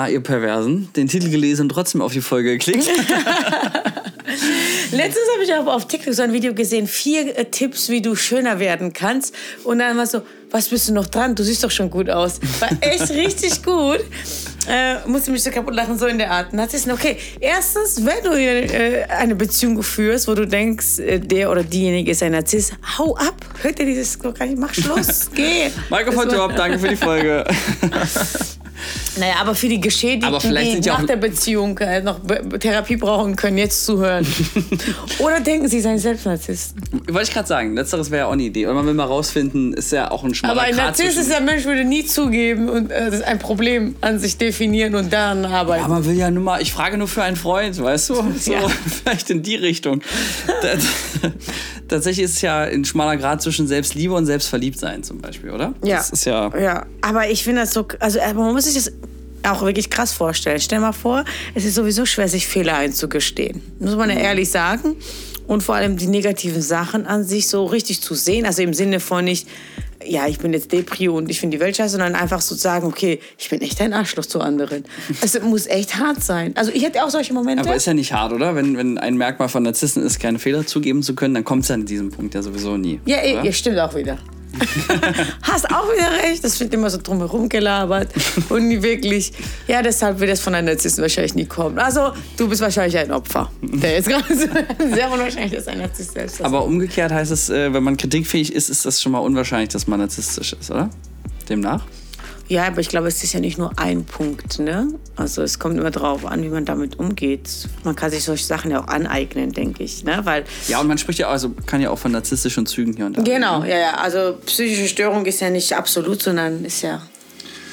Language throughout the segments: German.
na, ihr Perversen, den Titel gelesen und trotzdem auf die Folge geklickt. Letztens habe ich auch auf TikTok so ein Video gesehen, vier äh, Tipps, wie du schöner werden kannst. Und dann war so, was bist du noch dran? Du siehst doch schon gut aus. War echt richtig gut. Äh, musste mich so kaputt lachen, so in der Art. Narzissten, okay, erstens, wenn du äh, eine Beziehung führst, wo du denkst, äh, der oder diejenige ist ein Narzisst, hau ab. Hört ihr dieses gar nicht? Mach Schluss, geh. Michael von Job, danke für die Folge. Naja, aber für die Geschädigten, die ja nach der Beziehung äh, noch Be Therapie brauchen, können jetzt zuhören. Oder denken sie, seien selbst Narzissten. Wollte ich gerade sagen, letzteres wäre ja auch eine Idee. Und man will mal rausfinden, ist ja auch ein schmaler Aber ein Grat Narzisst ist ja Mensch, würde nie zugeben und äh, das ist ein Problem an sich definieren und daran arbeiten. Aber man will ja nur mal, ich frage nur für einen Freund, weißt du? So, Ja. vielleicht in die Richtung. Das- Tatsächlich ist es ja ein schmaler Grad zwischen Selbstliebe und Selbstverliebtsein zum Beispiel, oder? Ja. Das ist ja. Ja, aber ich finde das so, also äh, man muss sich das auch wirklich krass vorstellen. Stell mal vor, es ist sowieso schwer, sich Fehler einzugestehen. Muss man ja ehrlich sagen. Und vor allem die negativen Sachen an sich so richtig zu sehen. Also im Sinne von nicht, ja, ich bin jetzt Depri und ich finde die Welt scheiße, sondern einfach so zu sagen, okay, ich bin echt ein Arschloch zu anderen. Es muss echt hart sein. Also ich hätte auch solche Momente. Aber ist ja nicht hart, oder? Wenn, wenn ein Merkmal von Narzissten ist, keine Fehler zugeben zu können, dann kommt es ja an diesem Punkt ja sowieso nie. Ja, oder? ja, stimmt auch wieder. Hast auch wieder recht. Das wird immer so drumherum gelabert und nie wirklich. Ja, deshalb wird das von einem Narzissten wahrscheinlich nie kommen. Also, du bist wahrscheinlich ein Opfer. Der jetzt gerade sehr unwahrscheinlich, dass ein Narzisst selbst ist. Aber umgekehrt heißt es, äh, wenn man kritikfähig ist, ist das schon mal unwahrscheinlich, dass man narzisstisch ist, oder? Demnach? Ja, aber ich glaube, es ist ja nicht nur ein Punkt. Ne? Also, es kommt immer darauf an, wie man damit umgeht. Man kann sich solche Sachen ja auch aneignen, denke ich. Ne? Weil Ja, und man spricht ja auch, also kann ja auch von narzisstischen Zügen hier und da. Genau, ja, ja. Also psychische Störung ist ja nicht absolut, sondern ist ja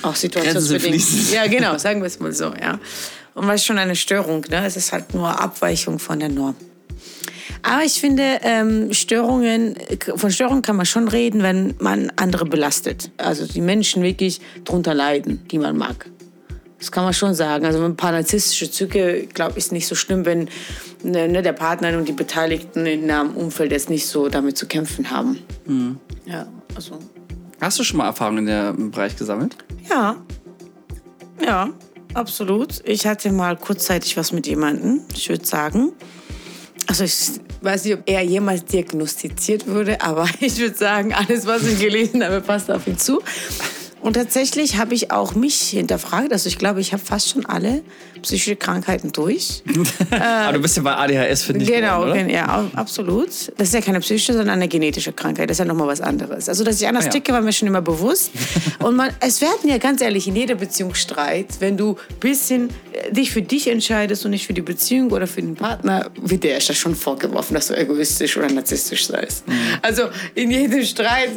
auch situationsbedingt. Ja, genau, sagen wir es mal so, ja. Und was ist schon eine Störung, ne? Es ist halt nur Abweichung von der Norm. Aber ich finde, ähm, Störungen, von Störungen kann man schon reden, wenn man andere belastet. Also die Menschen wirklich drunter leiden, die man mag. Das kann man schon sagen. Also ein paar narzisstische Züge, glaube ich, ist nicht so schlimm, wenn ne, ne, der Partner und die Beteiligten in einem Umfeld jetzt nicht so damit zu kämpfen haben. Ja, also Hast du schon mal Erfahrungen in dem Bereich gesammelt? ja, ja, absolut. Ich hatte mal kurzzeitig was mit jemandem, ich würde sagen. Also ich weiß nicht, ob er jemals diagnostiziert wurde, aber ich würde sagen, alles, was ich gelesen habe, passt auf ihn zu. Und tatsächlich habe ich auch mich hinterfragt. Also ich glaube, ich habe fast schon alle psychische Krankheiten durch. Aber du bist ja bei ADHS, finde ich. Genau, geworden, gen- ja, absolut. Das ist ja keine psychische, sondern eine genetische Krankheit. Das ist ja nochmal was anderes. Also, dass ich anders Ah, ja. ticke, war mir schon immer bewusst. Und man, es werden ja ganz ehrlich in jeder Beziehung Streit, wenn du ein bisschen äh, dich für dich entscheidest und nicht für die Beziehung oder für den Partner, wird dir erst schon vorgeworfen, dass du egoistisch oder narzisstisch seist. Mhm. Also, in jedem Streit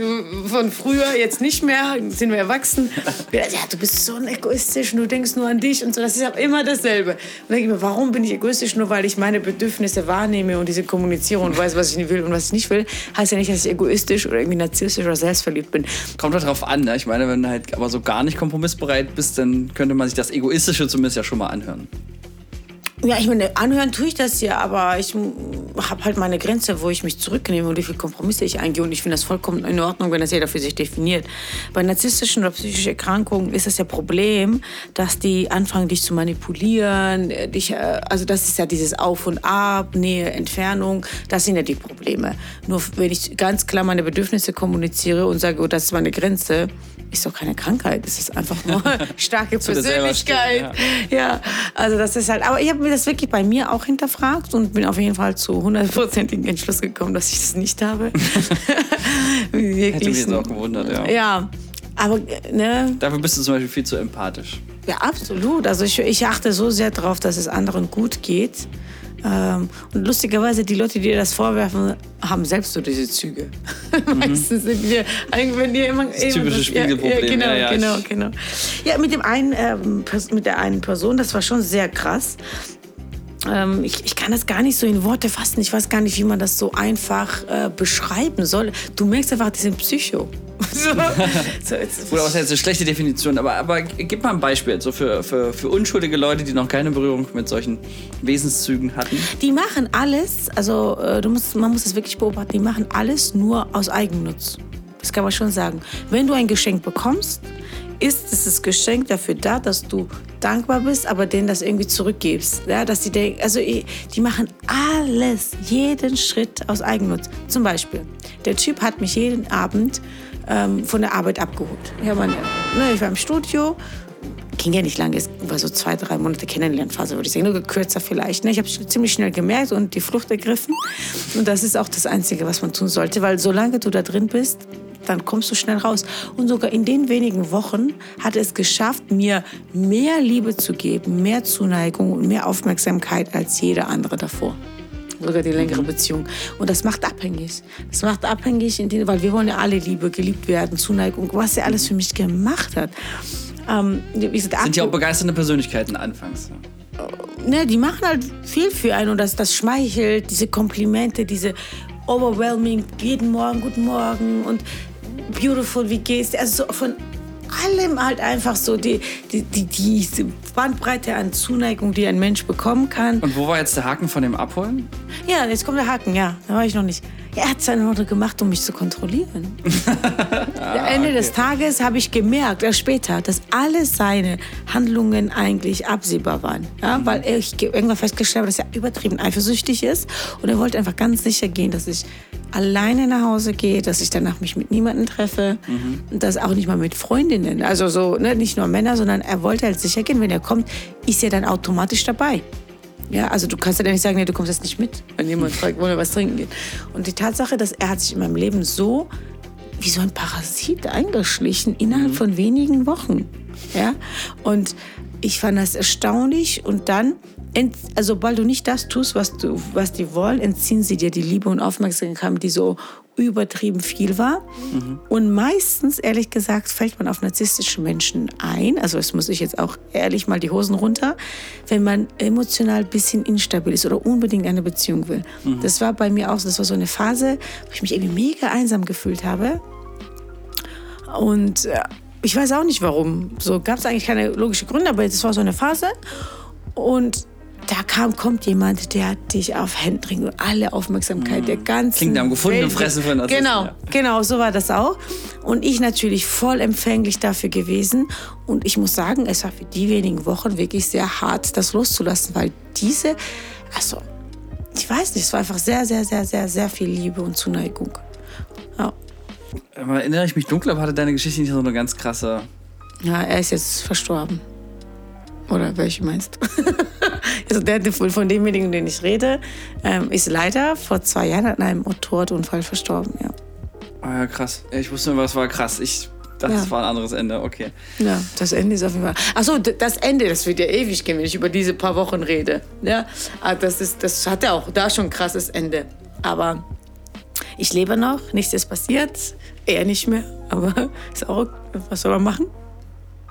von früher, jetzt nicht mehr, sind wir erwachsen, ja, du bist so egoistisch und du denkst nur an dich und so. Das ist ja immer dasselbe. Und denke ich mir, warum bin ich egoistisch? Nur weil ich meine Bedürfnisse wahrnehme und diese kommuniziere und weiß, was ich will und was ich nicht will, heißt ja nicht, dass ich egoistisch oder irgendwie narzisstisch oder selbstverliebt bin. Kommt halt drauf an, ne? Ich meine, wenn du halt aber so gar nicht kompromissbereit bist, dann könnte man sich das Egoistische zumindest ja schon mal anhören. Ja, ich meine, anhören tue ich das ja, aber ich habe halt meine Grenze, wo ich mich zurücknehme und wie viele Kompromisse ich eingehe. Und ich finde das vollkommen in Ordnung, wenn das jeder für sich definiert. Bei narzisstischen oder psychischen Erkrankungen ist das ja Problem, dass die anfangen, dich zu manipulieren. äh, Dich, äh, also das ist ja dieses Auf und Ab, Nähe, Entfernung. Das sind ja die Probleme. Nur wenn ich ganz klar meine Bedürfnisse kommuniziere und sage, oh, das ist meine Grenze, ist doch keine Krankheit. Es ist einfach nur starke selber stehen, Persönlichkeit. Ja, also das ist halt. Aber ich habe mir das wirklich bei mir auch hinterfragt und bin auf jeden Fall zu hundertprozentigen Entschluss gekommen, dass ich das nicht habe. Hätte mich wirklich. jetzt auch gewundert, ja. Ja, aber ne, Dafür bist du zum Beispiel viel zu empathisch. ja, absolut. Also ich, ich achte so sehr darauf, dass es anderen gut geht. Ähm, und lustigerweise, die Leute, die dir das vorwerfen, haben selbst so diese Züge. Meistens sind wir, eigentlich, wenn die immer, das typische Spiegelproblem, Ja, genau, ja, ja, genau, genau. Ja, mit dem einen, ähm, mit der einen Person, das war schon sehr krass. Ähm, ich, ich kann das gar nicht so in Worte fassen. Ich weiß gar nicht, wie man das so einfach äh, beschreiben soll. Du merkst einfach, die sind Psycho. so, so, jetzt, Oder was heißt eine schlechte Definition, aber, aber gib mal ein Beispiel so für, für, für unschuldige Leute, die noch keine Berührung mit solchen Wesenszügen hatten. Die machen alles, also äh, du musst, man muss das wirklich beobachten, die machen alles nur aus Eigennutz. Das kann man schon sagen. Wenn du ein Geschenk bekommst, ist dieses Geschenk dafür da, dass du dankbar bist, aber denen das irgendwie zurückgibst. Ja, dass die denken, also die machen alles, jeden Schritt aus Eigennutz. Zum Beispiel, der Typ hat mich jeden Abend ähm, von der Arbeit abgeholt. Ja, meine, ne, ich war im Studio ging ja nicht lange, es war so zwei, drei Monate Kennenlernphase, würde ich sagen, nur kürzer vielleicht. Ne? Ich habe ziemlich schnell gemerkt und die Flucht ergriffen. Und das ist auch das Einzige, was man tun sollte, weil solange du da drin bist, dann kommst du schnell raus. Und sogar in den wenigen Wochen hat es geschafft, mir mehr Liebe zu geben, mehr Zuneigung und mehr Aufmerksamkeit als jeder andere davor sogar die längere mhm. Beziehung. Und das macht abhängig. Das macht abhängig, weil wir wollen ja alle Liebe, geliebt werden, Zuneigung, was er alles für mich gemacht hat. Ähm, gesagt, Sind ja auch begeisternde Persönlichkeiten anfangs. Ne, die machen halt viel für einen und das, das schmeichelt, diese Komplimente, diese overwhelming, jeden Morgen, guten Morgen und beautiful, wie geht's? Also so von allem halt einfach so die, die, die, diese Bandbreite an Zuneigung, die ein Mensch bekommen kann. Und wo war jetzt der Haken von dem Abholen? Ja, jetzt kommt der Haken, ja. Da war ich noch nicht. Er hat einfach nur gemacht, um mich zu kontrollieren. ah, Ende okay. des Tages habe ich gemerkt, erst später, dass alle seine Handlungen eigentlich absehbar waren. Ja, mhm. Weil ich irgendwann festgestellt habe, dass er übertrieben eifersüchtig ist. Und er wollte einfach ganz sicher gehen, dass ich alleine nach Hause gehe, dass ich danach mich mit niemandem treffe mhm. und das auch nicht mal mit Freundinnen. Also so, ne, nicht nur Männer, sondern er wollte halt sicher gehen, wenn er kommt, ist er dann automatisch dabei. Ja, also du kannst ja nicht sagen, nee, du kommst jetzt nicht mit, wenn jemand fragt, wollen wir was trinken gehen. Und die Tatsache, dass er hat sich in meinem Leben so wie so ein Parasit eingeschlichen innerhalb mhm. von wenigen Wochen. Ja, und ich fand das erstaunlich und dann also sobald du nicht das tust, was, du, was die wollen, entziehen sie dir die Liebe und Aufmerksamkeit, die so übertrieben viel war. Mhm. Und meistens, ehrlich gesagt, fällt man auf narzisstische Menschen ein. Also das muss ich jetzt auch ehrlich mal die Hosen runter, wenn man emotional ein bisschen instabil ist oder unbedingt eine Beziehung will. Mhm. Das war bei mir auch so. Das war so eine Phase, wo ich mich irgendwie mega einsam gefühlt habe. Und äh, ich weiß auch nicht warum. So gab es eigentlich keine logischen Gründe, aber das war so eine Phase. Und da kam, kommt jemand, der dich auf Händen bringt und alle Aufmerksamkeit mhm. der ganzen Klingt am gefundenen Fressen von Narzissten. Genau, ja. genau, so war das auch. Und ich natürlich voll empfänglich dafür gewesen. Und ich muss sagen, es war für die wenigen Wochen wirklich sehr hart, das loszulassen, weil diese, also, ich weiß nicht, es war einfach sehr, sehr, sehr, sehr, sehr viel Liebe und Zuneigung. Aber erinnere ich mich dunkel, aber hatte deine Geschichte nicht so eine ganz krasse. Ja, er ist jetzt verstorben. Oder welche meinst du? also der, von demjenigen, den ich rede, ähm, ist leider vor zwei Jahren an einem Motorradunfall verstorben. Ja. Ah ja, krass. Ich wusste nur, was war krass. Ich dachte, ja. das war ein anderes Ende. Okay. Ja, das Ende ist auf jeden Fall. Achso, das Ende, das wird ja ewig gehen, wenn ich über diese paar Wochen rede. Ja, ah, das, ist, das hat ja auch da schon ein krasses Ende. Aber ich lebe noch, nichts ist passiert. Er nicht mehr. Aber ist auch, was soll man machen?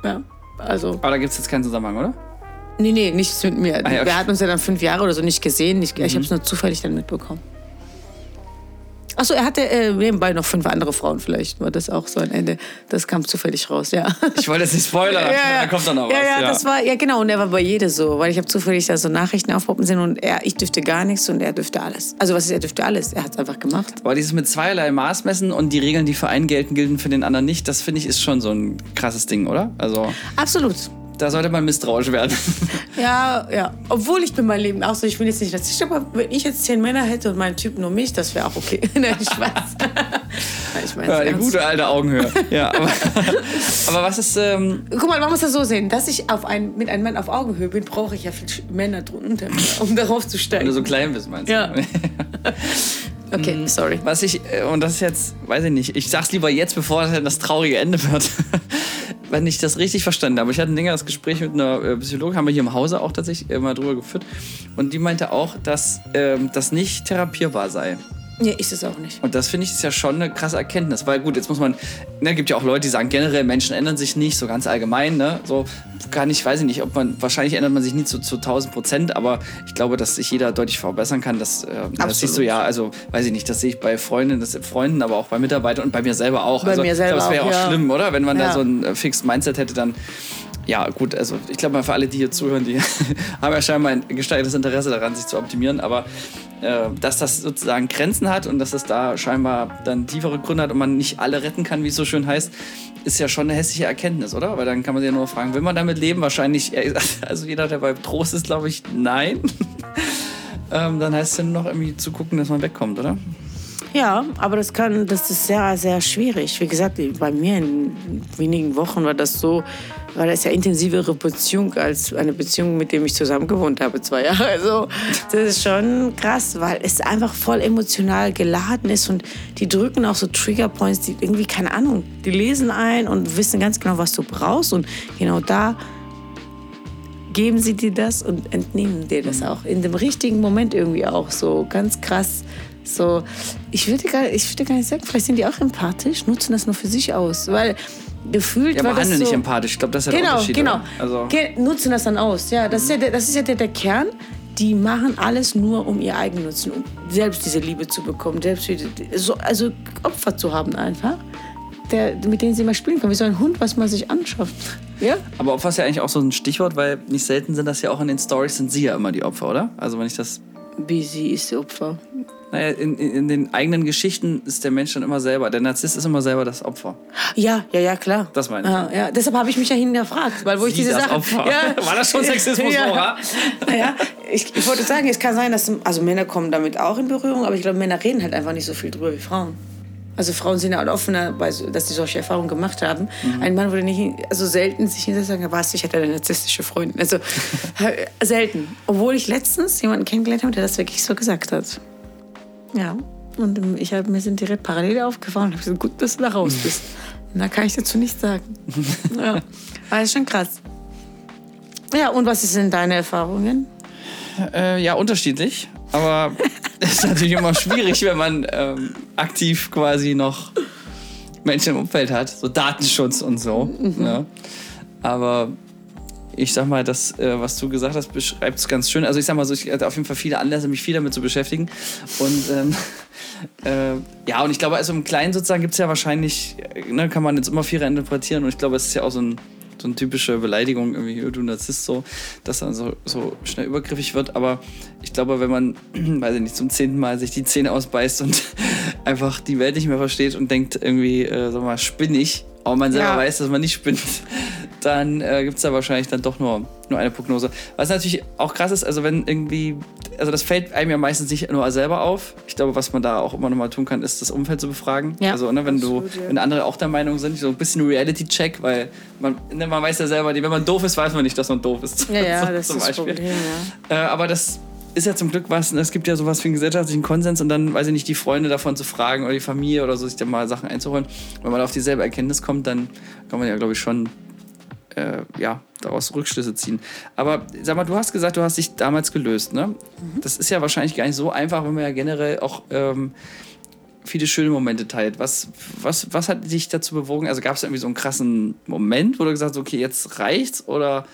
Ja. Also. Aber da gibt es jetzt keinen Zusammenhang, oder? Nee, nee, nichts mit mir. Ah, ja, okay. Wir hatten uns ja dann fünf Jahre oder so nicht gesehen. Ich, mhm. ich habe es nur zufällig dann mitbekommen. Achso, er hatte äh, nebenbei noch fünf andere Frauen vielleicht. War das auch so ein Ende? Das kam zufällig raus, ja. Ich wollte jetzt nicht spoilern, ja, da kommt dann noch ja, was. Ja, ja, das war, ja genau. Und er war bei jedem so. Weil ich habe zufällig da so Nachrichten aufpoppen sehen und er, ich dürfte gar nichts und er dürfte alles. Also was ist, er dürfte alles. Er hat es einfach gemacht. Aber dieses mit zweierlei Maß messen und die Regeln, die für einen gelten, gelten für den anderen nicht, das finde ich ist schon so ein krasses Ding, oder? Also Absolut. Da sollte man misstrauisch werden. Ja, ja. Obwohl ich bin mein Leben auch so, ich bin jetzt nicht rassistisch, aber wenn ich jetzt zehn Männer hätte und mein Typ nur mich, das wäre auch okay. Nein, Spaß. ich meine, ja, die gute alte Augenhöhe. Ja, aber, aber was ist. Ähm Guck mal, man muss das so sehen. Dass ich auf ein, mit einem Mann auf Augenhöhe bin, brauche ich ja viele Männer drunter, um darauf zu steigen. Wenn du so klein bist, meinst du? Ja. Okay, mm, sorry. Was ich, äh, und das ist jetzt, weiß ich nicht, ich sag's lieber jetzt, bevor das traurige Ende wird wenn ich das richtig verstanden habe. Ich hatte ein längeres Gespräch mit einer äh, Psychologin, haben wir hier im Hause auch tatsächlich immer drüber geführt. Und die meinte auch, dass ähm, das nicht therapierbar sei. Nee, ist es auch nicht. Und das finde ich ist ja schon eine krasse Erkenntnis, weil gut, jetzt muss man, ne, gibt ja auch Leute, die sagen, generell Menschen ändern sich nicht, so ganz allgemein, ne, so gar nicht, weiß ich nicht, ob man, wahrscheinlich ändert man sich nie zu, zu 1000 Prozent, aber ich glaube, dass sich jeder deutlich verbessern kann, das, äh, das siehst du ja, also, weiß ich nicht, das sehe ich bei Freundinnen, das, Freunden, aber auch bei Mitarbeitern und bei mir selber auch. Bei also, mir selber Das wäre auch, auch ja. schlimm, oder? Wenn man ja. da so ein äh, fixed Mindset hätte, dann ja, gut, also ich glaube mal für alle, die hier zuhören, die haben ja scheinbar ein gesteigertes Interesse daran, sich zu optimieren. Aber dass das sozusagen Grenzen hat und dass das da scheinbar dann tiefere Gründe hat und man nicht alle retten kann, wie es so schön heißt, ist ja schon eine hässliche Erkenntnis, oder? Weil dann kann man sich ja nur fragen, will man damit leben? Wahrscheinlich, also jeder, der bei Trost ist, glaube ich, nein. ähm, dann heißt es ja nur noch irgendwie zu gucken, dass man wegkommt, oder? Ja, aber das kann, das ist sehr, sehr schwierig. Wie gesagt, bei mir in wenigen Wochen war das so, war das ja intensivere Beziehung als eine Beziehung, mit dem ich zusammen gewohnt habe, zwei Jahre. Also das ist schon krass, weil es einfach voll emotional geladen ist und die drücken auch so Triggerpoints, die irgendwie, keine Ahnung, die lesen ein und wissen ganz genau, was du brauchst und genau da geben sie dir das und entnehmen dir das auch. In dem richtigen Moment irgendwie auch so ganz krass so, ich würde gar, ich würde gar nicht sagen, vielleicht sind die auch empathisch, nutzen das nur für sich aus, weil gefühlt ja, war das so, nicht empathisch. Ich glaube, das ist genau, der Unterschied. Genau, also Ge nutzen das dann aus. Ja, das ist ja, der, das ist ja der, der Kern. Die machen alles nur, um ihr eigen Nutzen, um selbst diese Liebe zu bekommen, selbst so, also Opfer zu haben einfach, der, mit denen sie mal spielen können, wie so ein Hund, was man sich anschafft. Ja? Aber Opfer ist ja eigentlich auch so ein Stichwort, weil nicht selten sind das ja auch in den Stories sind sie ja immer die Opfer, oder? Also wenn ich das wie sie ist Opfer. Naja, in, in, den eigenen Geschichten ist der Mensch dann immer selber. Der Narzisst ist immer selber das Opfer. Ja, ja, ja, klar. Das meine ich. Ja, ja. Deshalb habe ich mich ja hinterfragt, weil wo Sie ich diese das Sache. Opfer. Ja, War das schon Sexismus, ja. Nora? Ja, ich, ich wollte sagen, es kann sein, dass also Männer kommen damit auch in Berührung, aber ich glaube, Männer reden halt einfach nicht so viel drüber wie Frauen. Also Frauen sind ja auch offener, dass sie solche Erfahrungen gemacht haben. Mhm. Ein Mann würde nicht, also selten sich sagen, was, ich hatte eine narzisstische Freundin. Also selten. Obwohl ich letztens jemanden kennengelernt habe, der das wirklich so gesagt hat. Ja. Und ich hab, mir sind direkt Parallele aufgefallen und habe gesagt, gut, dass du da raus bist. Und da kann ich dazu nichts sagen. ja. Ist schon krass. Ja, und was sind deine Erfahrungen? Äh, ja, unterschiedlich. Aber es ist natürlich immer schwierig, wenn man ähm, aktiv quasi noch Menschen im Umfeld hat. So Datenschutz und so. Mhm. Ne? Aber ich sag mal, das, äh, was du gesagt hast, beschreibt es ganz schön. Also ich sag mal so, ich hatte auf jeden Fall viele Anlässe, mich viel damit zu beschäftigen. Und ähm, äh, ja, und ich glaube, also im Kleinen sozusagen gibt es ja wahrscheinlich, äh, ne, kann man jetzt immer viel interpretieren. Und ich glaube, es ist ja auch so ein so eine typische Beleidigung, irgendwie, du Narzisst, so, dass dann so, so schnell übergriffig wird. Aber ich glaube, wenn man, weiß ich nicht, zum zehnten Mal sich die Zähne ausbeißt und einfach die Welt nicht mehr versteht und denkt irgendwie, äh, sag mal, spinnig, aber man selber ja. weiß, dass man nicht spinnt, dann äh, gibt es da wahrscheinlich dann doch nur, nur eine Prognose. Was natürlich auch krass ist, also wenn irgendwie, also das fällt einem ja meistens nicht nur selber auf. Ich glaube, was man da auch immer noch mal tun kann, ist das Umfeld zu befragen. Ja. Also ne, wenn du, wenn andere auch der Meinung sind, so ein bisschen Reality-Check, weil man, ne, man weiß ja selber, wenn man doof ist, weiß man nicht, dass man doof ist. Ja, ja, so, das ist das Problem, ja. Äh, aber das ist ja zum Glück was, ne, es gibt ja sowas wie einen gesellschaftlichen Konsens und dann, weiß ich nicht, die Freunde davon zu fragen oder die Familie oder so, sich dann mal Sachen einzuholen. Wenn man auf dieselbe Erkenntnis kommt, dann kann man ja, glaube ich, schon äh, ja, daraus Rückschlüsse ziehen. Aber sag mal, du hast gesagt, du hast dich damals gelöst, ne? Mhm. Das ist ja wahrscheinlich gar nicht so einfach, wenn man ja generell auch ähm, viele schöne Momente teilt. Was, was, was hat dich dazu bewogen? Also gab es irgendwie so einen krassen Moment, wo du gesagt hast, okay, jetzt reicht's? Oder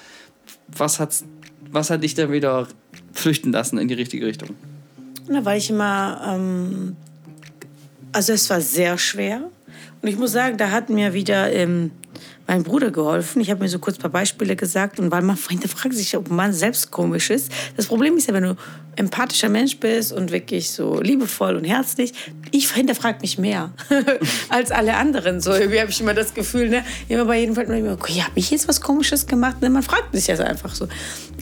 was, hat's, was hat dich dann wieder flüchten lassen in die richtige Richtung? Na, weil ich immer, ähm, also es war sehr schwer. Und ich muss sagen, da hat mir wieder ähm, mein Bruder geholfen. Ich habe mir so kurz ein paar Beispiele gesagt und weil man fragt sich, ob man selbst komisch ist. Das Problem ist ja, wenn du empathischer Mensch bist und wirklich so liebevoll und herzlich, ich hinterfrage mich mehr als alle anderen. So irgendwie habe ich immer das Gefühl, ne, immer bei jedem Fall, okay, habe ich jetzt was Komisches gemacht? Ne, man fragt sich ja einfach so.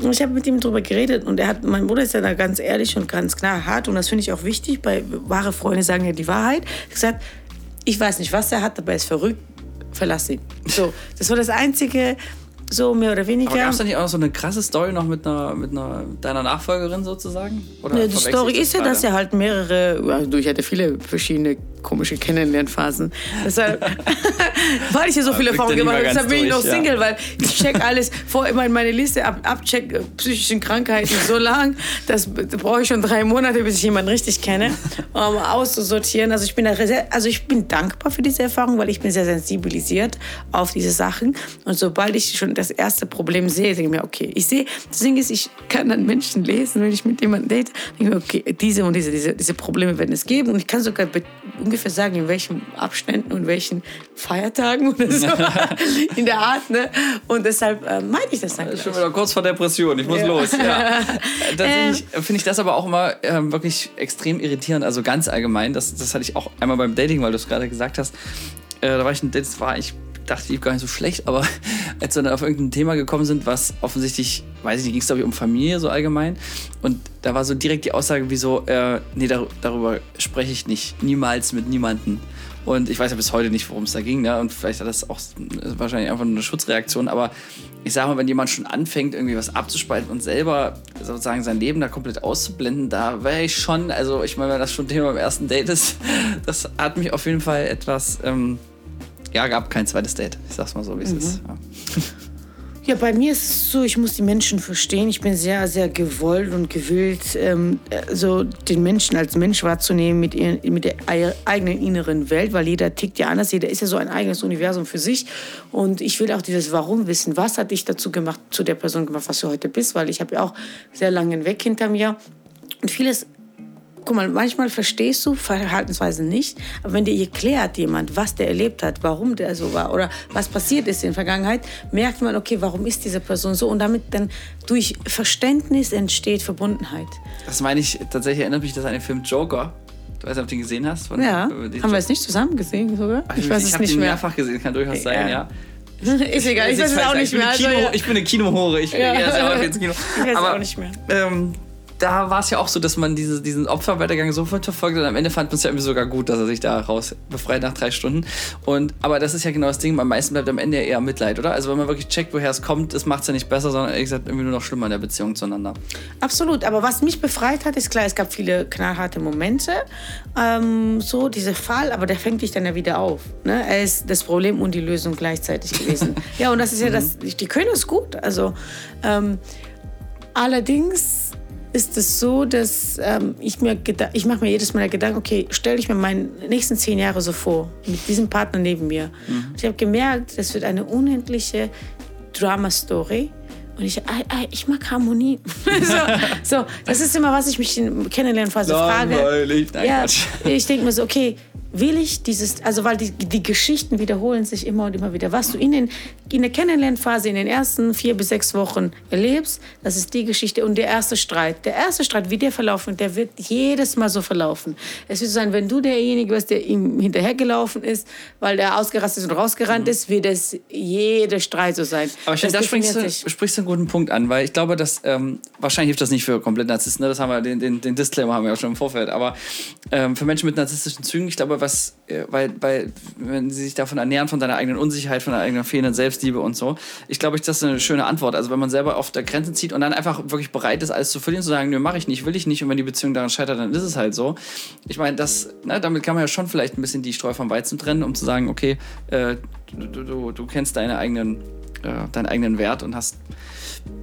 Und ich habe mit ihm darüber geredet und er hat, mein Bruder ist ja da ganz ehrlich und ganz klar hart und das finde ich auch wichtig. Bei wahre Freunde sagen ja die Wahrheit. Hat gesagt, ich weiß nicht, was er hat, aber er ist verrückt verlass ihn. So, das war das Einzige, so mehr oder weniger. Gab es da nicht auch noch so eine krasse Story noch mit einer, mit einer deiner Nachfolgerin sozusagen? Oder ja, die Story ist ja, dass er halt mehrere, also ich hatte viele verschiedene komische Kennenlernphasen. Deshalb, weil ich ja so viele Erfahrungen gemacht habe, deshalb bin ich noch Single, ja. weil ich check alles vor immer in meine Liste ab, abcheck äh, psychischen Krankheiten so lang, das brauche ich schon drei Monate, bis ich jemanden richtig kenne, um auszusortieren. Also ich bin sehr, also ich bin dankbar für diese Erfahrung, weil ich bin sehr sensibilisiert auf diese Sachen und sobald ich schon das erste Problem sehe, denke ich mir, okay, ich sehe, das Ding ist, ich kann dann Menschen lesen, wenn ich mit jemandem date, denke ich mir, okay, diese und diese, diese, diese Probleme werden es geben und ich kann sogar ungefähr sagen, in welchen Abständen und welchen Feiertagen oder so, in der Art, ne? Und deshalb äh, meide ich das dann. Das schon wieder kurz vor Depression, ich muss ja. los. Ja. Ähm, finde ich das aber auch immer äh, wirklich extrem irritierend, also ganz allgemein, das, das hatte ich auch einmal beim Dating, weil du es gerade gesagt hast, äh, da war ich ein Date, das war ich dachte ich gar nicht so schlecht, aber als wir dann auf irgendein Thema gekommen sind, was offensichtlich, weiß ich nicht, ging es glaube ich um Familie so allgemein. Und da war so direkt die Aussage, wie so, äh, nee, dar darüber spreche ich nicht, niemals mit niemandem. Und ich weiß ja bis heute nicht, worum es da ging, ne? Und vielleicht hat das auch wahrscheinlich einfach nur eine Schutzreaktion, aber ich sage mal, wenn jemand schon anfängt, irgendwie was abzuspalten und selber sozusagen sein Leben da komplett auszublenden, da wäre ich schon, also ich meine, wenn das schon Thema beim ersten Date ist, das hat mich auf jeden Fall etwas ähm, ja, gab kein zweites Date. Ich sag's mal so, wie es mhm. ist. Ja. Ja, bei mir ist es so, ich muss die Menschen verstehen. Ich bin sehr, sehr gewollt und gewillt, ähm, so den Menschen als Mensch wahrzunehmen mit, ihr, mit der eigenen inneren Welt, weil jeder tickt ja anders. Jeder ist ja so ein eigenes Universum für sich. Und ich will auch dieses Warum wissen. Was hat dich dazu gemacht, zu der Person gemacht, was du heute bist? Weil ich habe ja auch sehr lange Weg hinter mir. Und vieles guck mal, manchmal verstehst du Verhaltensweisen nicht, aber wenn dir erklärt jemand, was der erlebt hat, warum der so war oder was passiert ist in der Vergangenheit, merkt man, okay, warum ist diese Person so und damit dann durch Verständnis entsteht Verbundenheit. Das meine ich, tatsächlich erinnert mich das an den Film Joker. Du weißt, ob du den gesehen hast? Von, ja, haben wir es nicht zusammen gesehen sogar? Ich, ich weiß ich es nicht mehr. mehrfach gesehen, kann durchaus sein, ja. Ist egal, ich weiß es auch nicht mehr. Also, ja. Ich bin eine Kinohore, ich, ja. ja, ins Kino. Ich weiß aber, auch nicht mehr. Ähm, da war es ja auch so, dass man diese, diesen Opferweitergang sofort verfolgt und am Ende fand man es ja irgendwie sogar gut, dass er sich da raus befreit nach drei Stunden. Und, aber das ist ja genau das Ding, am meisten bleibt am Ende ja eher Mitleid, oder? Also wenn man wirklich checkt, woher es kommt, das macht es ja nicht besser, sondern ehrlich gesagt irgendwie nur noch schlimmer in der Beziehung zueinander. Absolut, aber was mich befreit hat, ist klar, es gab viele knallharte Momente, ähm, so dieser Fall, aber der fängt dich dann ja wieder auf. Ne? Er ist das Problem und die Lösung gleichzeitig gewesen. ja, und das ist ja das, die können es gut, also ähm, allerdings ist es so, dass ähm, ich mir ich mache mir jedes Mal Gedanken, okay, stell dich mir meine nächsten zehn Jahre so vor, mit diesem Partner neben mir. Mhm. Ich habe gemerkt, das wird eine unendliche Drama-Story. Und ich, ich mag Harmonie. so, so, das ist immer, was ich mich in Kennenlernphase frage. Nein, ja, ich denke mir so, okay, will ich dieses, also weil die, die Geschichten wiederholen sich immer und immer wieder. Was du in, den, in der Kennenlernphase in den ersten vier bis sechs Wochen erlebst, das ist die Geschichte und der erste Streit. Der erste Streit, wie der verlaufen, der wird jedes Mal so verlaufen. Es wird so sein, wenn du derjenige bist, der ihm hinterhergelaufen ist, weil der ausgerastet ist und rausgerannt mhm. ist, wird es jeder Streit so sein. Aber ich finde, da sprichst du, sprichst du einen guten Punkt an, weil ich glaube, dass ähm, wahrscheinlich hilft das nicht für komplett Narzissten, ne? das haben wir, den, den, den Disclaimer haben wir ja schon im Vorfeld, aber ähm, für Menschen mit narzisstischen Zügen, ich glaube, was, äh, weil, weil, wenn sie sich davon ernähren, von deiner eigenen Unsicherheit, von deiner eigenen fehlenden Selbstliebe und so, ich glaube, das ist eine schöne Antwort. Also, wenn man selber auf der Grenze zieht und dann einfach wirklich bereit ist, alles zu verlieren, zu sagen, nö, mache ich nicht, will ich nicht, und wenn die Beziehung daran scheitert, dann ist es halt so. Ich meine, das, ne, damit kann man ja schon vielleicht ein bisschen die Streu vom Weizen trennen, um zu sagen, okay, äh, du, du, du kennst deine eigenen, äh, deinen eigenen Wert und hast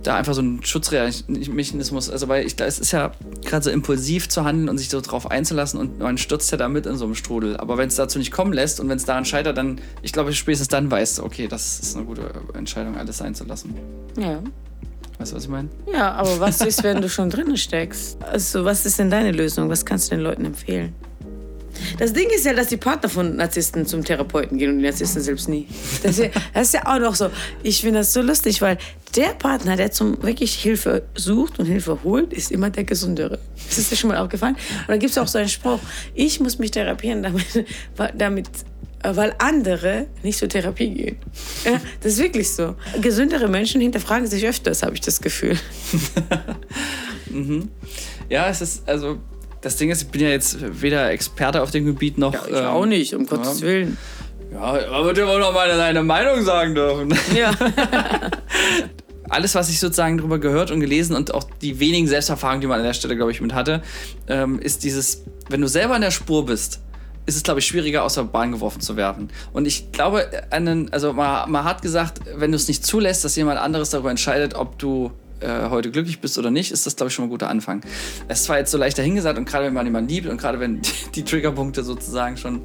da einfach so ein Schutzmechanismus, also weil ich, es ist ja gerade so impulsiv zu handeln und sich so drauf einzulassen und man stürzt ja da mit in so einem Strudel. Aber wenn es dazu nicht kommen lässt und wenn es daran scheitert, dann, ich glaube, spätestens dann weißt du, okay, das ist eine gute Entscheidung, alles sein zu lassen. Ja. Weißt du, was ich meine? Ja, aber was ist, wenn du schon drin steckst? Also, was ist denn deine Lösung? Was kannst du den Leuten empfehlen? Das Ding ist ja, dass die Partner von Narzissten zum Therapeuten gehen und die Narzissten selbst nie. Das ist ja, das ist ja auch noch so. Ich finde das so lustig, weil der Partner, der zum wirklich Hilfe sucht und Hilfe holt, ist immer der Gesündere. Das ist dir schon mal aufgefallen? Und da gibt es auch so einen Spruch, ich muss mich therapieren, damit, damit weil andere nicht zur Therapie gehen. Ja, das ist wirklich so. Gesündere Menschen hinterfragen sich öfters, habe ich das Gefühl. mhm. Ja, es ist, also das Ding ist, ich bin ja jetzt weder Experte auf dem Gebiet noch. Ja, ich ähm, auch nicht, um ja. Gottes Willen. Ja, aber wird ja wohl noch mal deine Meinung sagen dürfen. Ja. Alles, was ich sozusagen darüber gehört und gelesen und auch die wenigen Selbsterfahrungen, die man an der Stelle, glaube ich, mit hatte, ähm, ist dieses, wenn du selber an der Spur bist, ist es, glaube ich, schwieriger, aus der Bahn geworfen zu werden. Und ich glaube, einen, also man, man hat gesagt, wenn du es nicht zulässt, dass jemand anderes darüber entscheidet, ob du äh, heute glücklich bist oder nicht, ist das, glaube ich, schon mal ein guter Anfang. Es war jetzt so leicht dahingesagt und gerade wenn man jemanden liebt und gerade wenn die, Triggerpunkte sozusagen schon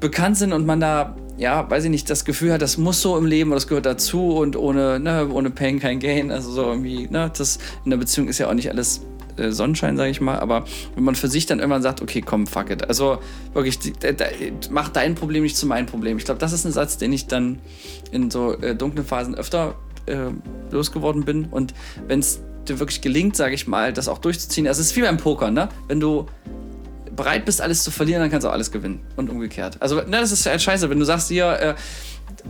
bekannt sind und man da ja, weiß ich nicht, das Gefühl hat, das muss so im Leben und das gehört dazu und ohne, ne, ohne Pain kein Gain. Also so irgendwie, ne, das in der Beziehung ist ja auch nicht alles äh, Sonnenschein, sage ich mal. Aber wenn man für sich dann irgendwann sagt, okay, komm, fuck it. Also wirklich, mach dein Problem nicht zu meinem Problem. Ich glaube, das ist ein Satz, den ich dann in so äh, dunklen Phasen öfter äh, losgeworden bin. Und wenn es dir wirklich gelingt, sage ich mal, das auch durchzuziehen, also es ist wie beim Poker, ne? Wenn du bereit bist, alles zu verlieren, dann kannst du auch alles gewinnen. Und umgekehrt. Also, ne, das ist ja scheiße, wenn du sagst hier, äh,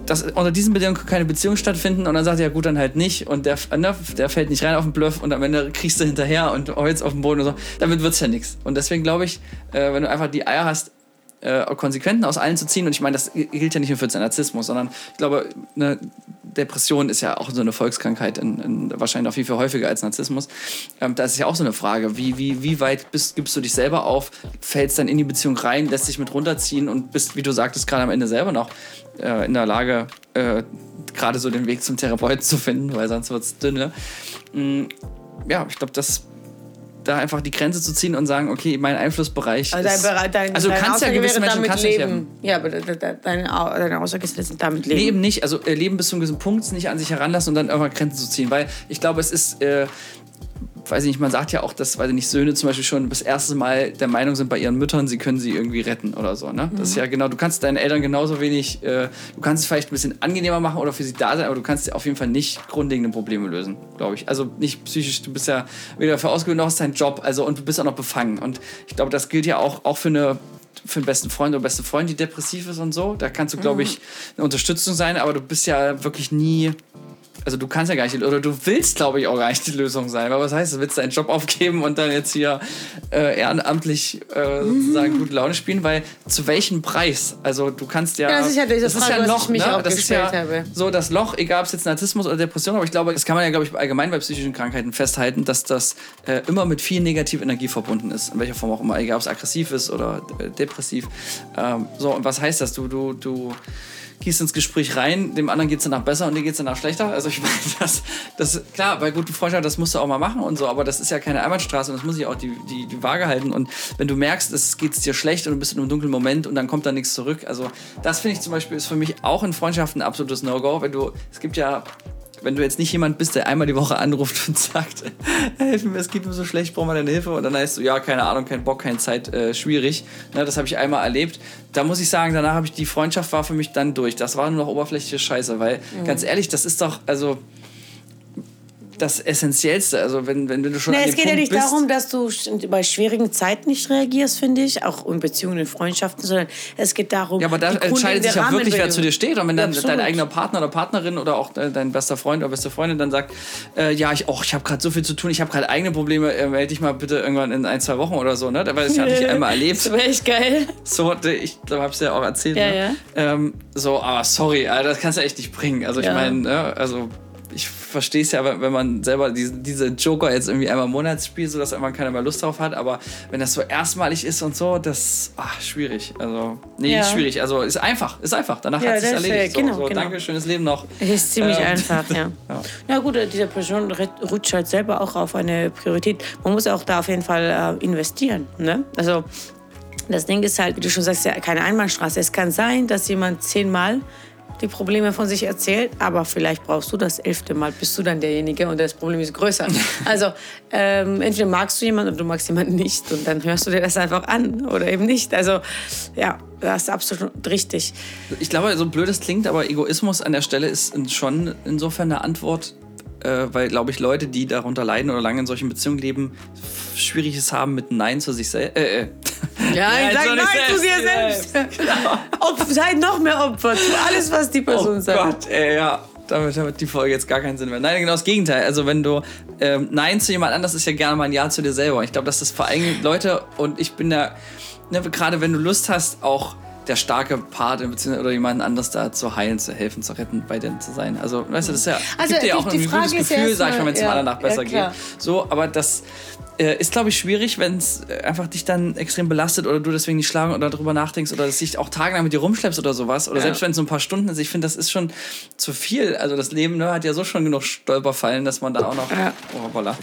dass unter diesen Bedingungen keine Beziehung stattfinden und dann sagt er, ja gut, dann halt nicht und der, ne, der fällt nicht rein auf den Bluff und am Ende kriegst du hinterher und Holz auf dem Boden und so, damit wird es ja nichts. Und deswegen glaube ich, äh, wenn du einfach die Eier hast, äh, Konsequenzen aus allen zu ziehen. Und ich meine, das gilt ja nicht nur für den Narzissmus, sondern ich glaube, eine Depression ist ja auch so eine Volkskrankheit, in, in, wahrscheinlich noch viel, viel häufiger als Narzissmus. Ähm, da ist ja auch so eine Frage, wie, wie, wie weit bist, gibst du dich selber auf, fällst dann in die Beziehung rein, lässt dich mit runterziehen und bist, wie du sagtest, gerade am Ende selber noch äh, in der Lage, äh, gerade so den Weg zum Therapeuten zu finden, weil sonst wird es dünn. Ne? Mm, ja, ich glaube, das da einfach die Grenze zu ziehen und sagen, okay, mein Einflussbereich also ist... Dein, dein, also du kannst ja gewisse Menschen damit leben. Ja, aber deine, deine Aussage ist damit leben. Leben nicht, also äh, leben bis zu einem gewissen Punkt, nicht an sich heranlassen und dann irgendwann Grenzen zu ziehen, weil ich glaube, es ist... Äh, weiß ich nicht, man sagt ja auch, dass, weiß ich nicht, Söhne zum Beispiel schon das erste Mal der Meinung sind bei ihren Müttern, sie können sie irgendwie retten oder so. Ne? Das ist ja genau, du kannst deinen Eltern genauso wenig, äh, du kannst es vielleicht ein bisschen angenehmer machen oder für sie da sein, aber du kannst auf jeden Fall nicht grundlegende Probleme lösen, glaube ich. Also nicht psychisch, du bist ja weder dafür ausgebildet noch hast deinen Job, also und du bist auch noch befangen. Und ich glaube, das gilt ja auch, auch für eine für einen besten Freund oder beste Freundin, die depressiv ist und so. Da kannst du, glaube mhm. ich, eine Unterstützung sein, aber du bist ja wirklich nie also du kannst ja gar nicht, oder du willst, glaube ich, auch gar nicht die Lösung sein. Aber was heißt, du willst deinen Job aufgeben und dann jetzt hier äh, ehrenamtlich äh, sozusagen mhm. gute Laune spielen, weil zu welchem Preis? Also du kannst ja. Ja, das ist ja, das Frage, ist ja ein Loch, mich ne? auch das ist ja habe. so das Loch, egal ob es jetzt Narzissmus oder Depression, aber ich glaube, das kann man ja, glaube ich, allgemein bei psychischen Krankheiten festhalten, dass das äh, immer mit viel negativer Energie verbunden ist, in welcher Form auch immer, egal ob es aggressiv ist oder äh, depressiv. Ähm, so, und was heißt das? Du, du, du gehst ins Gespräch rein, dem anderen geht es danach besser und dir geht es danach schlechter. Also ich meine, das, das, klar, bei guten Freundschaften, das musst du auch mal machen und so, aber das ist ja keine Einbahnstraße und das muss ich auch die, die, die Waage halten. Und wenn du merkst, es geht dir schlecht und du bist in einem dunklen Moment und dann kommt da nichts zurück. Also das finde ich zum Beispiel ist für mich auch in Freundschaften ein absolutes No-Go. Wenn du, es gibt ja wenn du jetzt nicht jemand bist, der einmal die Woche anruft und sagt, helfen mir, es geht mir so schlecht, brauche mal deine Hilfe. Und dann heißt du, ja, keine Ahnung, kein Bock, keine Zeit, äh, schwierig. Ne, das habe ich einmal erlebt. Da muss ich sagen, danach habe ich die Freundschaft war für mich dann durch. Das war nur noch oberflächliche Scheiße, weil mhm. ganz ehrlich, das ist doch, also das Essentiellste. Also wenn, wenn, wenn du schon. Nee, es geht Punkt ja nicht bist, darum, dass du bei schwierigen Zeiten nicht reagierst, finde ich, auch in Beziehungen, in Freundschaften, sondern es geht darum. Ja, aber da entscheidet sich ja wirklich, wer zu dir steht. Und wenn dann dein eigener Partner oder Partnerin oder auch dein bester Freund oder beste Freundin dann sagt, äh, ja, ich, oh, ich habe gerade so viel zu tun, ich habe gerade eigene Probleme, äh, melde dich mal bitte irgendwann in ein, zwei Wochen oder so, ne? Weil das habe ich einmal erlebt. Das wäre echt geil. So, ich habe es ja auch erzählt. Ja, ne? ja. Ähm, so, aber sorry, Alter, das kannst du echt nicht bringen. Also ich ja. meine, ne? also ich verstehe es ja, wenn man selber diese, diese Joker jetzt irgendwie einmal im Monat spielt, sodass man keiner mehr Lust drauf hat. Aber wenn das so erstmalig ist und so, das ach, schwierig. Also, nee, ja. schwierig. Also ist einfach, ist einfach. Danach ja, hat es erledigt. So, genau, so, genau. Danke, schönes Leben noch. Ist ziemlich ähm, einfach, ja. ja. Na gut, diese Person rutscht halt selber auch auf eine Priorität. Man muss auch da auf jeden Fall äh, investieren. Ne? Also das Ding ist halt, wie du schon sagst, ja keine Einbahnstraße. Es kann sein, dass jemand zehnmal die Probleme von sich erzählt, aber vielleicht brauchst du das elfte Mal, bist du dann derjenige und das Problem ist größer. Also ähm, entweder magst du jemanden oder du magst jemanden nicht und dann hörst du dir das einfach an oder eben nicht. Also ja, das ist absolut richtig. Ich glaube, so blöd es klingt, aber Egoismus an der Stelle ist schon insofern eine Antwort, äh, weil, glaube ich, Leute, die darunter leiden oder lange in solchen Beziehungen leben, Schwieriges haben mit Nein zu sich selbst. Äh, äh. Ja, ich sag Nein zu dir selbst. selbst. Genau. Seid noch mehr Opfer. Tu alles, was die Person oh sagt. Oh Gott, ey, ja. Damit hat die Folge jetzt gar keinen Sinn mehr. Nein, genau das Gegenteil. Also wenn du ähm, Nein zu jemand anders ist ja gerne mal ein Ja zu dir selber. Ich glaube, dass das vor allem Leute und ich bin da, ne, gerade wenn du Lust hast, auch der starke Part oder jemanden anders da zu heilen, zu helfen, zu retten, bei denen zu sein. Also, weißt du, das ist ja, also, gibt dir ja auch ein gutes Gefühl, sag ich mal, wenn es ja, dem anderen nach besser ja, geht. So, aber das äh, ist, glaube ich, schwierig, wenn es äh, einfach dich dann extrem belastet oder du deswegen nicht schlagen oder darüber nachdenkst oder es dich auch tagelang mit dir rumschleppst oder sowas. Oder ja. selbst wenn es so ein paar Stunden ist. Ich finde, das ist schon zu viel. Also das Leben ne, hat ja so schon genug Stolperfallen, dass man da auch noch. Ja. Oh, voilà.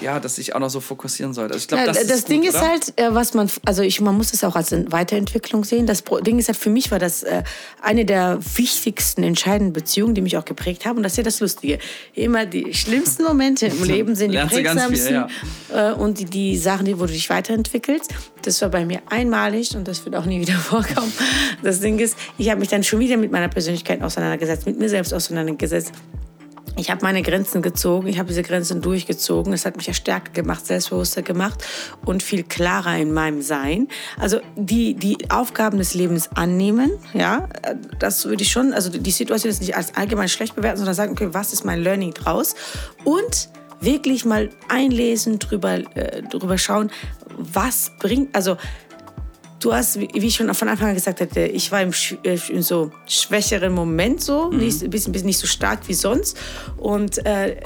Ja, dass ich auch noch so fokussieren sollte. Also ich glaub, Ja, das, das, ist Ding gut, ist oder? halt, äh, was man, also ich, man muss es auch als eine Weiterentwicklung sehen. Das Ding ist halt, für mich war das äh, eine der wichtigsten, entscheidenden Beziehungen, die mich auch geprägt haben. Und das ist ja das Lustige. Immer die schlimmsten Momente im Leben sind die ganz viel, prägsamsten äh, und die, die Sachen, die, wo du dich weiterentwickelst. Das war bei mir einmalig und das wird auch nie wieder vorkommen. Das Ding ist, ich habe mich dann schon wieder mit meiner Persönlichkeit auseinandergesetzt, mit mir selbst auseinandergesetzt. Ich habe meine Grenzen gezogen, ich habe diese Grenzen durchgezogen. Das hat mich ja stärker gemacht, selbstbewusster gemacht und viel klarer in meinem Sein. Also die, die Aufgaben des Lebens annehmen, ja, das würde ich schon, also die Situation ist nicht als allgemein schlecht bewerten, sondern sagen, okay, was ist mein Learning draus? Und wirklich mal einlesen, drüber, äh, drüber schauen, was bringt, also du hast, wie ich schon von Anfang an gesagt hatte, ich war im, äh, in so schwächeren Moment so, nicht, ein bisschen, bisschen nicht so stark wie sonst. Und äh,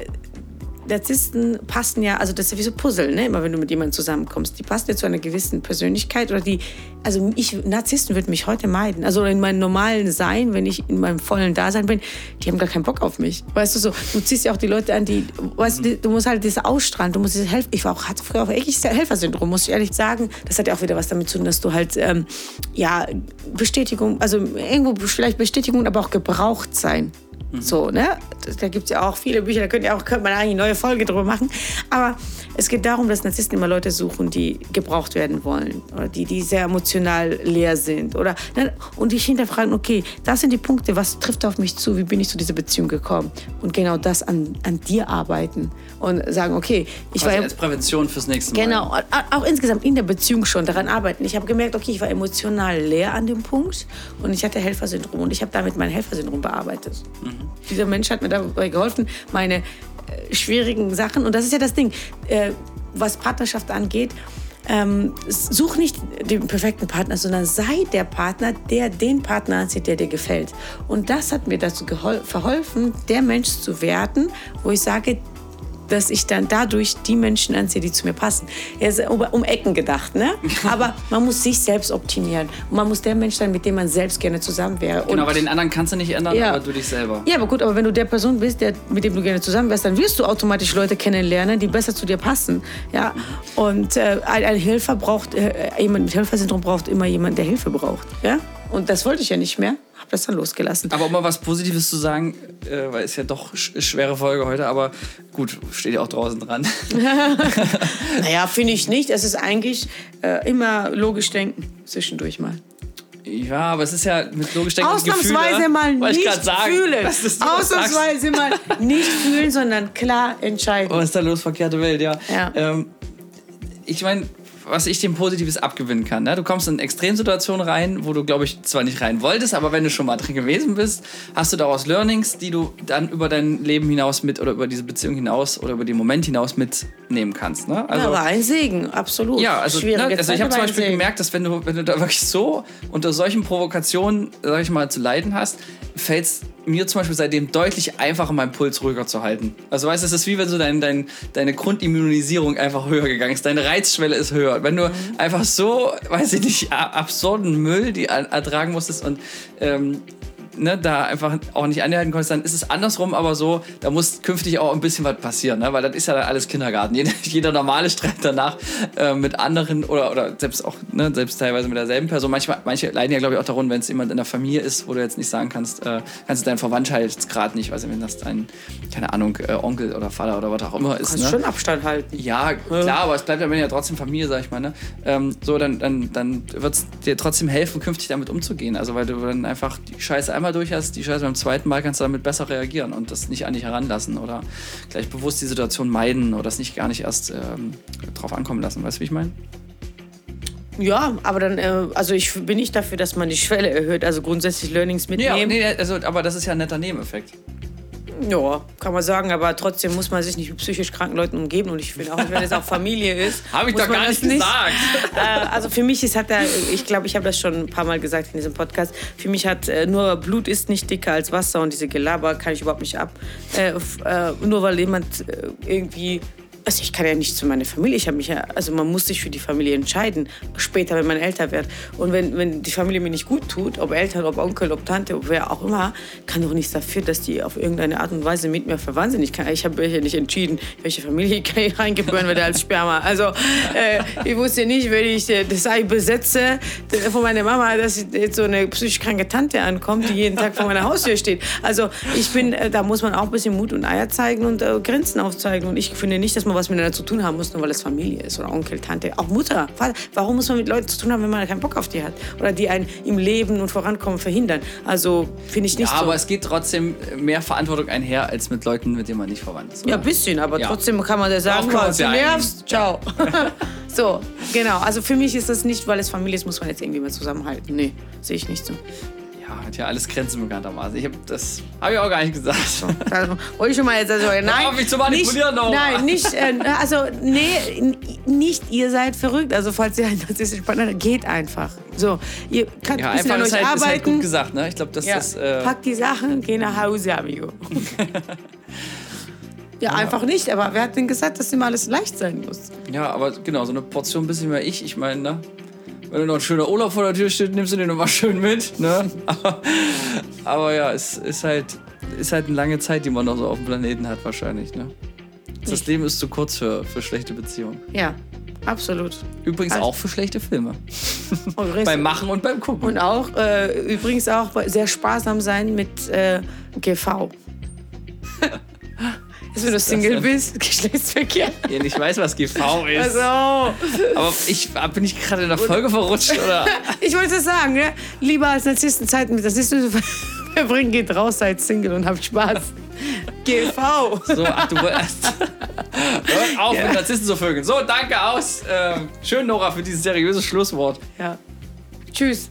Narzissten passen ja, also das ist ja wie so Puzzle, ne? immer wenn du mit jemandem zusammenkommst. Die passen ja zu einer gewissen Persönlichkeit oder die, also ich, Narzissten würden mich heute meiden. Also in meinem normalen Sein, wenn ich in meinem vollen Dasein bin, die haben gar keinen Bock auf mich. Weißt du so, du ziehst ja auch die Leute an, die, weißt du, du musst halt diese ausstrahlen, du musst diese Helfer, ich war auch, hatte früher auch wirklich Helfersyndrom, muss ich ehrlich sagen. Das hat ja auch wieder was damit zu tun, dass du halt, ähm, ja, Bestätigung, also irgendwo vielleicht Bestätigung, aber auch gebraucht sein. So, ne? Da- gibt es ja auch viele Bücher, da könnt ihr auch, könnte man eigentlich eine neue Folge drüber machen. Aber es geht darum, dass Narzissten immer Leute suchen, die gebraucht werden wollen. Oder die, die sehr emotional leer sind. Oder, ne? Und dich hinterfragen, okay, das sind die Punkte, was trifft auf mich zu, wie bin ich zu dieser Beziehung gekommen? Und genau das an, an dir arbeiten. Und sagen, okay, ich Quasi war als Prävention fürs nächste Mal. Genau, auch- auch insgesamt in der Beziehung schon daran arbeiten. Ich habe gemerkt, okay, ich war emotional leer an dem Punkt und ich hatte Helfersyndrom und ich habe damit mein Helfersyndrom bearbeitet. Dieser Mensch hat mir dabei geholfen, meine äh, schwierigen Sachen und das ist ja das Ding, äh, was Partnerschaft angeht. Ähm, such nicht den perfekten Partner, sondern sei der Partner, der den Partner anzieht, der dir gefällt. Und das hat mir dazu verholfen, der Mensch zu werden, wo ich sage, dass ich dann dadurch die Menschen anziehe, die zu mir passen. Er ist um, Ecken gedacht, ne? Aber man muss sich selbst optimieren. Und man muss der Mensch sein, mit dem man selbst gerne zusammen wäre. Genau, Und- aber den anderen kannst du nicht ändern, Ja. aber du dich selber. ja, aber gut, aber wenn du der Person bist, der, mit dem du gerne zusammen wärst, dann wirst du automatisch Leute kennenlernen, die besser zu dir passen. Ja? Und äh, ein, ein Helfer braucht, äh, jemand mit Helfersyndrom braucht immer jemanden, der Hilfe braucht. Ja? Und das wollte ich ja nicht mehr, habe das dann losgelassen. Aber um mal was Positives zu sagen, äh, weil es ja doch sch schwere Folge heute, aber gut, steht ja auch draußen dran. Naja, finde ich nicht. Es ist eigentlich äh, immer logisch denken, zwischendurch mal. ja, aber es ist ja mit logisch denken Ausnahmsweise Gefühle, mal nicht sagen, fühlen. Ausnahmsweise mal nicht fühlen, sondern klar entscheiden. Was ist da los, verkehrte Welt, ja. Ja. Ähm, ich meine, was ich dem Positives abgewinnen kann. Ne? Du kommst in Extremsituationen rein, wo du, glaube ich, zwar nicht rein wolltest, aber wenn du schon mal drin gewesen bist, hast du daraus Learnings, die du dann über dein Leben hinaus mit oder über diese Beziehung hinaus oder über den Moment hinaus mitnehmen kannst. Ne? ja, war ein Segen, absolut. Ja, also, ne, also ich habe zum Beispiel gemerkt, dass wenn du, wenn du da wirklich so unter solchen Provokationen, sag ich mal, zu leiden hast, fällt es mir zum Beispiel seitdem deutlich einfacher, meinen Puls ruhiger zu halten. Also weißt du, es ist wie wenn so dein, dein, deine Grundimmunisierung einfach höher gegangen ist. Deine Reizschwelle ist höher. Wenn du einfach so, weiß ich nicht, absurden Müll die er- ertragen musstest und ähm, ne, da einfach auch nicht anhalten konntest, dann ist es andersrum, aber so, da muss künftig auch ein bisschen was passieren, ne? weil das ist ja dann alles Kindergarten. Jeder, jeder normale Streit danach äh, mit anderen oder, oder selbst auch, ne, selbst teilweise mit derselben Person. Manchmal, manche leiden ja, glaube ich, auch darunter, wenn es jemand in der Familie ist, wo du jetzt nicht sagen kannst, äh, kannst du deinen Verwandtschaftsgrad nicht, weiß ich, wenn das dein, keine Ahnung, äh, Onkel oder Vater oder was auch immer ist. Kannst ne? schon Abstand halten. Ja, klar, aber es bleibt Ende ja trotzdem Familie, sag ich mal. Ne? Ähm, so, dann, dann, dann wird es dir trotzdem helfen, künftig damit umzugehen. Also, weil du dann einfach die Scheiße einmal durch hast, die Scheiße beim zweiten Mal kannst du damit besser reagieren und das nicht an dich heranlassen oder gleich bewusst die Situation meiden oder das nicht gar nicht erst ähm, drauf ankommen lassen. Weißt du, wie ich meine? Ja, aber dann, äh, also ich bin nicht dafür, dass man die Schwelle erhöht, also grundsätzlich Learnings Ja, mitnehmen. nee, also, aber das ist ja ein netter Nebeneffekt. Ja, kann man sagen, aber trotzdem muss man sich nicht mit psychisch kranken Leuten umgeben und ich finde auch, wenn es auch Familie ist. Habe ich muss doch gar nicht gesagt. Äh, also für mich ist hat er, ich glaube, ich habe das schon ein paar Mal gesagt in diesem Podcast. Für mich hat äh, nur Blut ist nicht dicker als Wasser und diese Gelaber kann ich überhaupt nicht ab. Äh, nur weil jemand irgendwie also ich kann ja nicht zu meiner Familie, ich habe mich ja, also man muss sich für die Familie entscheiden, später, wenn man älter wird. Und wenn, wenn die Familie mir nicht gut tut, ob Eltern, ob Onkel, ob Tante, ob wer auch immer, kann doch nichts dafür, dass die auf irgendeine Art und Weise mit mir verwandt sind. Ich, ich habe ja nicht entschieden, welche Familie ich reingeboren werde als Sperma. Also äh, ich wusste nicht, wenn ich äh, das Ei besetze von meiner Mama, dass jetzt so eine psychisch kranke Tante ankommt, die jeden Tag vor meiner Haustür steht. Also ich bin, äh, da muss man auch ein bisschen Mut und Eier zeigen und äh, Grenzen aufzeigen. Und ich finde nicht, dass man was miteinander zu tun haben muss, nur weil es Familie ist oder Onkel, Tante, auch Mutter. Warum muss man mit Leuten zu tun haben, wenn man keinen Bock auf die hat oder die einen im Leben und Vorankommen verhindern? Also finde ich nicht ja, so. aber es geht trotzdem mehr Verantwortung einher als mit Leuten, mit denen man nicht verwandt ist. Oder? Ja, ein bisschen, aber Ja. trotzdem kann man ja sagen, man du nervst, ciao. so, genau. Also für mich ist das nicht, weil es Familie ist, muss man jetzt irgendwie mal zusammenhalten. Nee, sehe ich nicht so. Ja, hat ja alles Grenzen bekanntermaßen. Ich habe das habe ich auch gar nicht gesagt. Also, wollte ich schon mal jetzt also, nein, auf, mich zu manipulieren, nicht. Nein, nicht, äh, also nee, nicht ihr seid verrückt. Also falls ihr ein narzisstischer Partner habt, geht einfach. So, ihr könnt Ja, ein einfach an euch halt, ist halt arbeiten. gut gesagt, ne? Ich glaube, das ja. ist. Äh, Packt die Sachen, geh nach Hause, amigo. ja, einfach nicht. Aber wer hat denn gesagt, dass immer alles leicht sein muss? ja, aber genau, so eine Portion bisschen mehr ich. Ich meine, ne? Wenn noch ein schöner Urlaub vor der Tür steht, nimmst du den nochmal schön mit, ne? Aber, aber ja, es ist halt, ist halt eine lange Zeit, die man noch so auf dem Planeten hat, wahrscheinlich, ne? Das Leben ist zu kurz für, für schlechte Beziehungen. Ja, absolut. Übrigens Also- auch für schlechte Filme. Und Beim Machen und beim Gucken. Und auch, äh, übrigens auch sehr sparsam sein mit äh, GV. Ist, wenn du Single bist, Geschlechtsverkehr. Ja, ich weiß, was GV ist. Also, Aber ich, bin ich gerade in der Folge verrutscht, oder? ich wollte es sagen, ne? lieber als Narzissten Zeiten mit Narzissten verbringen, geht raus, seid Single und habt Spaß. GV. So, ach, du wolltest. Hört auf, mit Narzissten zu vögeln. So, danke aus. Ähm, schön, Nora, für dieses seriöse Schlusswort. Ja. Tschüss.